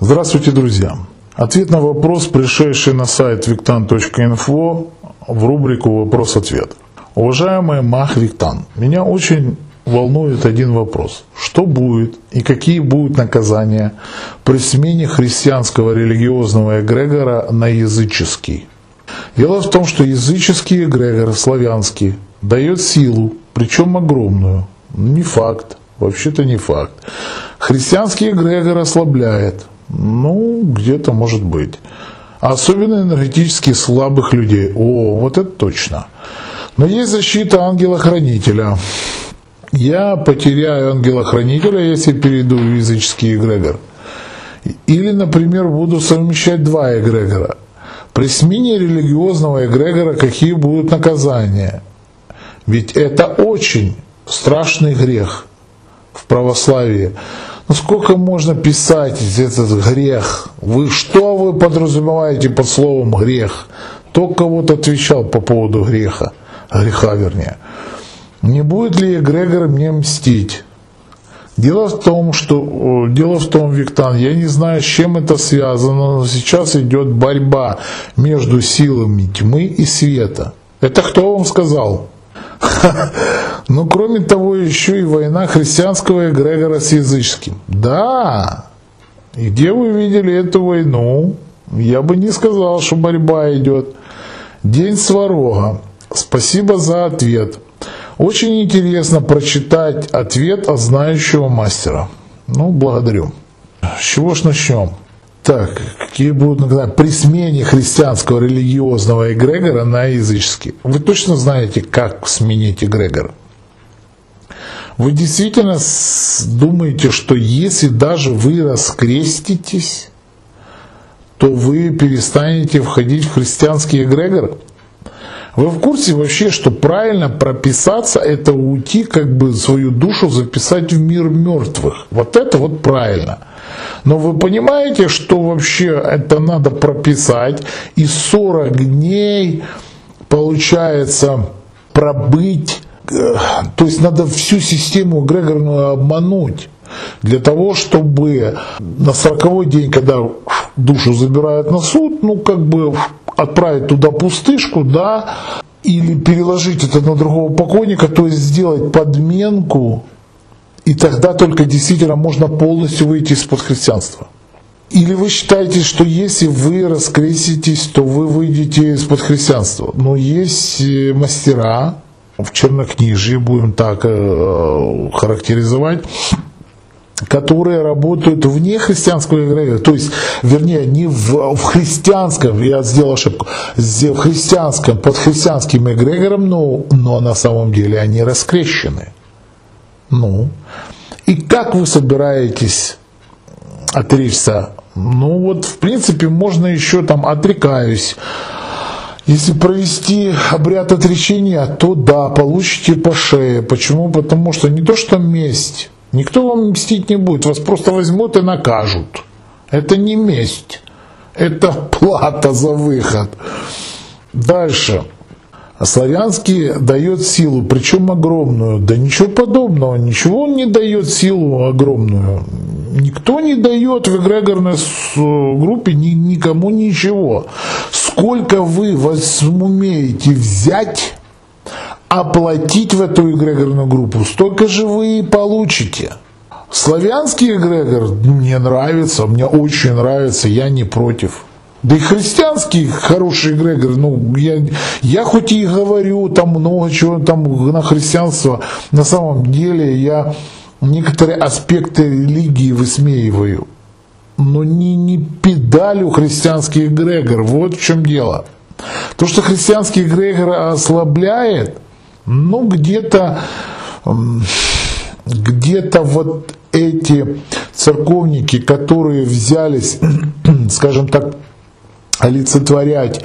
Здравствуйте, друзья! Ответ на вопрос, пришедший на сайт виктан.инфо в рубрику «Вопрос-ответ». Уважаемый Мах Виктан, меня очень волнует один вопрос. Что будет и какие будут наказания при смене христианского религиозного эгрегора на языческий? Дело в том, что языческий эгрегор, славянский, дает силу, причем огромную. Не факт, вообще-то не факт. Христианский эгрегор ослабляет, ну, где-то может быть. Особенно энергетически слабых людей. О, вот это точно. Но есть защита ангела-хранителя. Я потеряю ангела-хранителя, если перейду в языческий эгрегор. Или, например, буду совмещать два эгрегора. При смене религиозного эгрегора какие будут наказания? Ведь это очень страшный грех в православии. Ну сколько можно писать этот грех? Вы что вы подразумеваете под словом грех? Только вот отвечал по поводу греха, греха вернее. Не будет ли эгрегор мне мстить? Дело в том, что дело в том, Виктан, я не знаю, с чем это связано, но сейчас идет борьба между силами тьмы и света. Это кто вам сказал? Но кроме того, еще и война христианского эгрегора с языческим. Да, и где вы видели эту войну? Я бы не сказал, что борьба идет. День Сварога. Спасибо за ответ. Очень интересно прочитать ответ от знающего мастера. Ну, благодарю. С чего ж начнем? Так, какие будут наказания? При смене христианского религиозного эгрегора на языческий. Вы точно знаете, как сменить эгрегор? Вы действительно думаете, что если даже вы раскреститесь, то вы перестанете входить в христианский эгрегор? Вы в курсе вообще, что правильно прописаться, это уйти, как бы свою душу записать в мир мертвых. Вот это вот правильно. Но вы понимаете, что вообще это надо прописать, и 40 дней, получается, пробыть, то есть надо всю систему эгрегорную обмануть для того, чтобы на сороковой день, когда душу забирают на суд, ну как бы отправить туда пустышку, да, или переложить это на другого покойника, то есть сделать подменку и тогда только действительно можно полностью выйти из-под христианства. Или вы считаете, что если вы раскреститесь, то вы выйдете из-под христианства? Но есть э, мастера в чернокнижии, будем так э, характеризовать, которые работают вне христианского эгрегора, то есть, вернее, не в, в христианском, я сделал ошибку, в христианском, под христианским эгрегором, но, но на самом деле они раскрещены. Ну, и как вы собираетесь отречься? Ну вот, в принципе, можно еще там отрекаюсь. Если провести обряд отречения, то да, получите по шее. Почему? Потому что не то, что месть. Никто вам мстить не будет, вас просто возьмут и накажут. Это не месть, это плата за выход. Дальше. А славянский дает силу, причем огромную. Да ничего подобного, ничего он не дает силу огромную. Никто не дает в эгрегорной группе ни, никому ничего. Сколько вы умеете взять, оплатить в эту эгрегорную группу, столько же вы и получите. Славянский эгрегор мне нравится, мне очень нравится, я не против. Да и христианский хороший эгрегор, ну, я, я хоть и говорю там много чего там на христианство, на самом деле я некоторые аспекты религии высмеиваю. Но не, не педалю христианский эгрегор, вот в чем дело. То, что христианский эгрегор ослабляет, ну, где-то где-то вот эти церковники, которые взялись, скажем так, олицетворять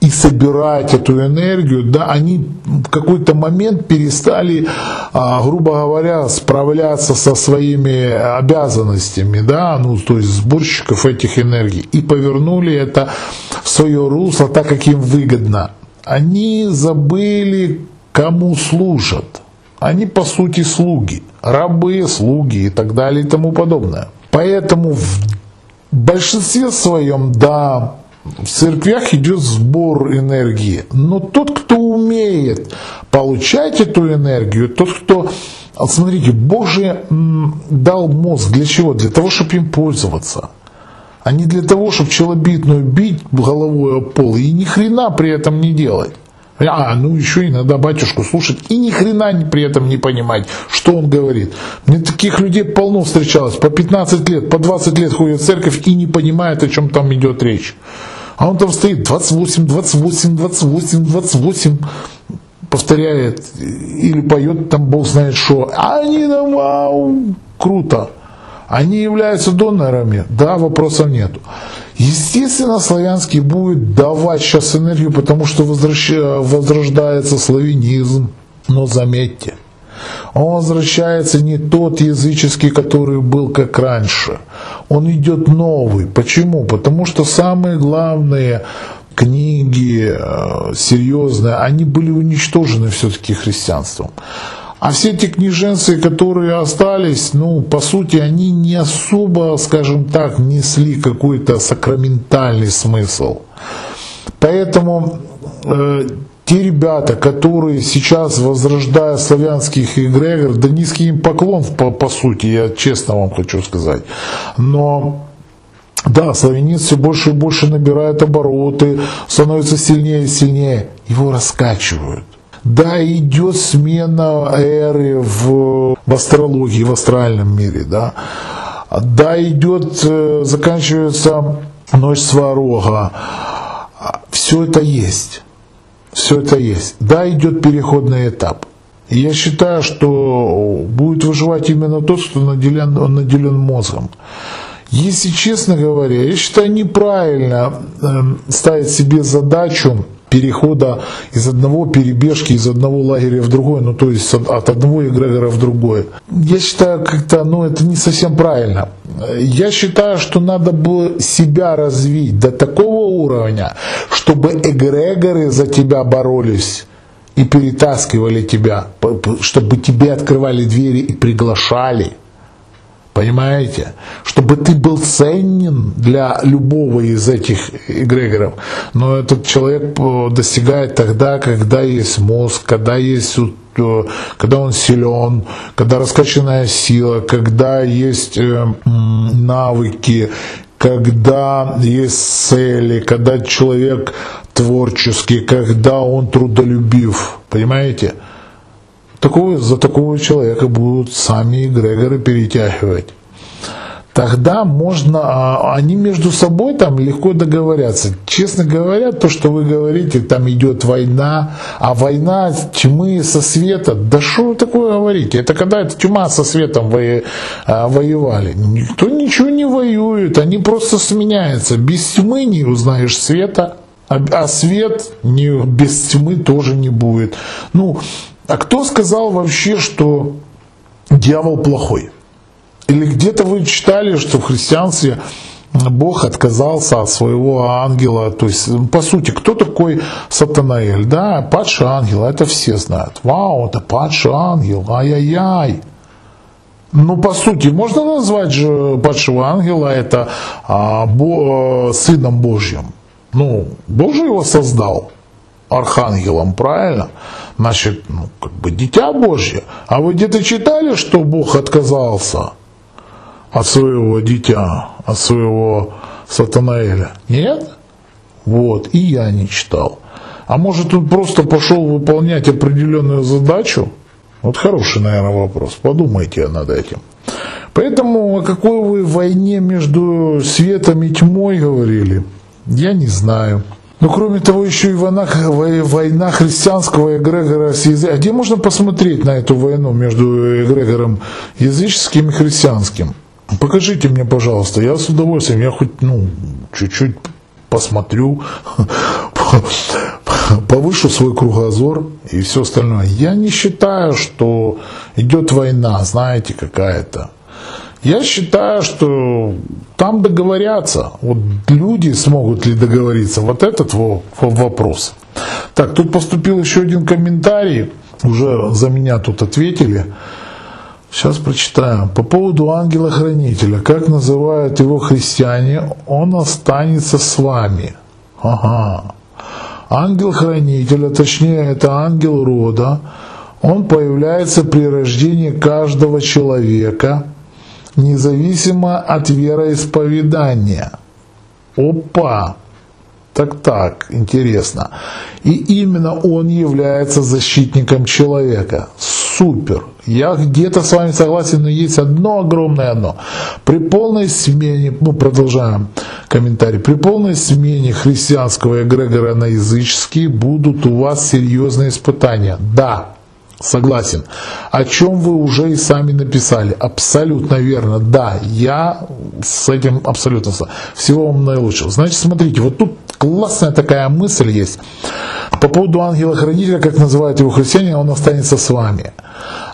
и собирать эту энергию, да, они в какой-то момент перестали, а, грубо говоря, справляться со своими обязанностями, да, ну, то есть сборщиков этих энергий, и повернули это в свое русло так, как им выгодно. Они забыли, кому служат. Они, по сути, слуги, рабы, слуги и так далее и тому подобное. Поэтому в В большинстве своем, да, в церквях идет сбор энергии. Но тот, кто умеет получать эту энергию, тот, кто... Смотрите, Бог же дал мозг для чего? Для того, чтобы им пользоваться. А не для того, чтобы челобитную бить головой о пол и ни хрена при этом не делать. А, ну еще иногда батюшку слушать и ни хрена при этом не понимать, что он говорит. Мне таких людей полно встречалось, по 15 лет, по 20 лет ходят в церковь и не понимают, о чем там идет речь. А он там стоит 28, 28, 28, 28, повторяет или поет там Бог знает что. Они там, вау, круто. Они являются донорами? Да, вопросов нету. Естественно, славянский будет давать сейчас энергию, потому что возрождается славянизм. Но заметьте, он возвращается не тот языческий, который был как раньше. Он идет новый. Почему? Потому что самые главные книги э, серьезные, они были уничтожены все-таки христианством. А все эти книженцы, которые остались, ну, по сути, они не особо, скажем так, несли какой-то сакраментальный смысл. Поэтому э, те ребята, которые сейчас возрождают славянских эгрегор, да низкий им поклон, по, по сути, я честно вам хочу сказать. Но да, славянин все больше и больше набирает обороты, становится сильнее и сильнее. Его раскачивают. Да, идет смена эры в, в астрологии, в астральном мире, да. Да, идет, э, заканчивается ночь сварога. Все это есть. Все это есть. Да, идет переходный этап. И я считаю, что будет выживать именно тот, кто наделен, наделен мозгом. Если честно говоря, я считаю неправильно э, ставить себе задачу перехода из одного перебежки из одного лагеря в другой, ну то есть от одного эгрегора в другой. Я считаю, как-то, ну это не совсем правильно. Я считаю, что надо было себя развить до такого уровня, чтобы эгрегоры за тебя боролись и перетаскивали тебя, чтобы тебе открывали двери и приглашали. Понимаете? Чтобы ты был ценен для любого из этих эгрегоров. Но этот человек э, достигает тогда, когда есть мозг, когда есть э, когда он силен, когда раскачанная сила, когда есть э, навыки, когда есть цели, когда человек творческий, когда он трудолюбив. Понимаете? Такого, за такого человека будут сами эгрегоры перетягивать. Тогда можно, а, они между собой там легко договорятся. Честно говоря, то, что вы говорите, там идет война, а война тьмы со света, да что вы такое говорите? Это когда это тьма со светом во, а, воевали. Никто ничего не воюет, они просто сменяются. Без тьмы не узнаешь света, а, а свет не, без тьмы тоже не будет. Ну, а кто сказал вообще, что дьявол плохой? Или где-то вы читали, что в христианстве Бог отказался от своего ангела. То есть, по сути, кто такой Сатанаэль? Да, падший ангел, это все знают. Вау, это падший ангел, ай-яй-яй. Ну, по сути, можно назвать же падшего ангела это а, бо, сыном Божьим. Ну, Бог же его создал архангелом, правильно? Значит, ну, как бы дитя Божье. А вы где-то читали, что Бог отказался от своего дитя, от своего Сатанаэля? Нет? Вот, и я не читал. А может он просто пошел выполнять определенную задачу? Вот хороший, наверное, вопрос. Подумайте над этим. Поэтому о какой вы войне между светом и тьмой говорили, я не знаю. Но кроме того, еще и война, война христианского эгрегора с языческим. А где можно посмотреть на эту войну между эгрегором языческим и христианским? Покажите мне, пожалуйста, я с удовольствием, я хоть, ну, чуть-чуть посмотрю, повышу свой кругозор и все остальное. Я не считаю, что идет война, знаете, какая-то. Я считаю, что там договорятся. Вот люди смогут ли договориться? Вот этот вопрос. Так, тут поступил еще один комментарий. Уже за меня тут ответили. Сейчас прочитаем. По поводу ангела-хранителя. Как называют его христиане, он останется с вами. Ага. Ангел-хранитель, а точнее это ангел рода, он появляется при рождении каждого человека, независимо от вероисповедания. Опа! Так-так, интересно. И именно он является защитником человека. Супер. Я где-то с вами согласен, но есть одно огромное одно. При полной смене, ну продолжаем комментарий, при полной смене христианского эгрегора на языческий будут у вас серьезные испытания. Да, Согласен. О чем вы уже и сами написали. Абсолютно верно. Да, я с этим абсолютно согласен. Всего вам наилучшего. Значит, смотрите, вот тут классная такая мысль есть. По поводу ангела-хранителя, как называют его христиане, он останется с вами.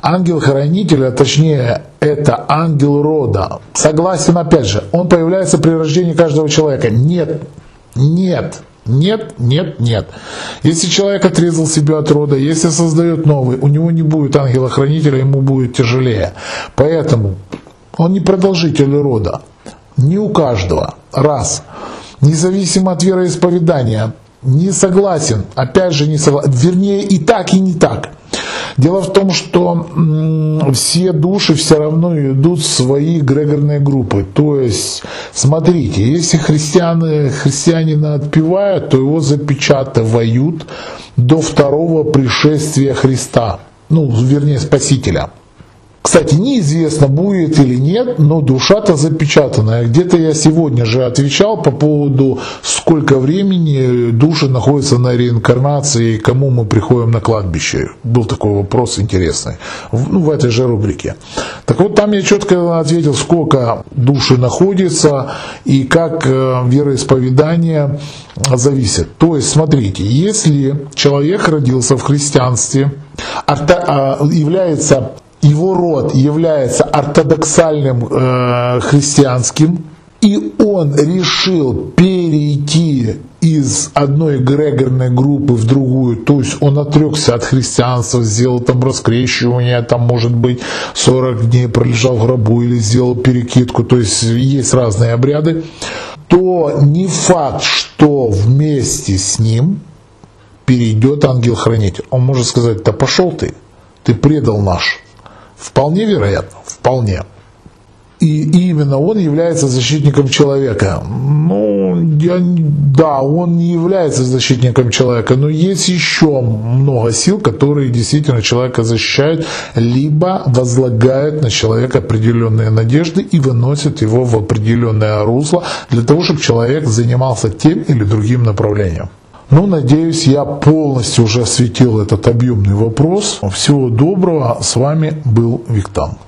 Ангел-хранитель, а точнее, это ангел рода. Согласен, опять же, он появляется при рождении каждого человека. Нет, нет, нет, нет, нет. Если человек отрезал себя от рода, если создает новый, у него не будет ангела-хранителя, ему будет тяжелее. Поэтому он не продолжитель рода. Не у каждого. Раз. Независимо от вероисповедания. Не согласен. Опять же, не согласен. Вернее, и так, и не так. Дело в том, что все души все равно идут в свои грегорные группы. То есть, смотрите, если христианы, христианина отпевают, то его запечатывают до второго пришествия Христа. Ну, вернее, Спасителя. Кстати, неизвестно, будет или нет, но душа-то запечатанная. Где-то я сегодня же отвечал по поводу, сколько времени души находятся на реинкарнации кому мы приходим на кладбище. Был такой вопрос интересный. Ну, в этой же рубрике. Так вот, там я четко ответил, сколько души находится и как э, вероисповедание зависит. То есть, смотрите, если человек родился в христианстве, а, является его род является ортодоксальным э, христианским, и он решил перейти из одной грегорной группы в другую, то есть он отрекся от христианства, сделал там раскрещивание, там может быть 40 дней пролежал в гробу или сделал перекидку, то есть есть разные обряды, то не факт, что вместе с ним перейдет ангел-хранитель. Он может сказать, да пошел ты, ты предал наш Вполне вероятно, вполне. И именно он является защитником человека. Ну, я, да, он не является защитником человека, но есть еще много сил, которые действительно человека защищают, либо возлагают на человека определенные надежды и выносят его в определенное русло для того, чтобы человек занимался тем или другим направлением. Ну, надеюсь, я полностью уже осветил этот объемный вопрос. Всего доброго. С вами был Виктан.